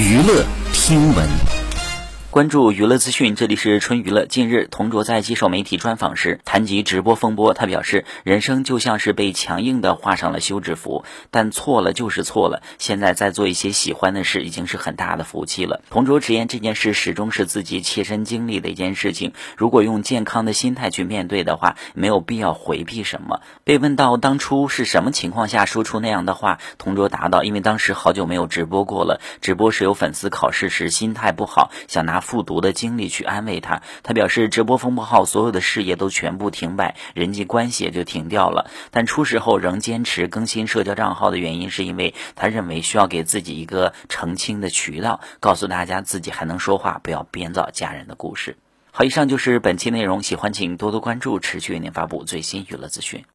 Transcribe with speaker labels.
Speaker 1: 娱乐听闻。
Speaker 2: 关注娱乐资讯，这里是春娱乐。近日，童卓在接受媒体专访时谈及直播风波，他表示：“人生就像是被强硬的画上了休止符，但错了就是错了。现在在做一些喜欢的事，已经是很大的福气了。”童卓直言，这件事始终是自己切身经历的一件事情，如果用健康的心态去面对的话，没有必要回避什么。被问到当初是什么情况下说出那样的话，童卓答道：“因为当时好久没有直播过了，直播时有粉丝考试时心态不好，想拿。”复读的经历去安慰他，他表示直播风波后，所有的事业都全部停摆，人际关系也就停掉了。但出事后仍坚持更新社交账号的原因，是因为他认为需要给自己一个澄清的渠道，告诉大家自己还能说话，不要编造家人的故事。好，以上就是本期内容，喜欢请多多关注，持续为您发布最新娱乐资讯。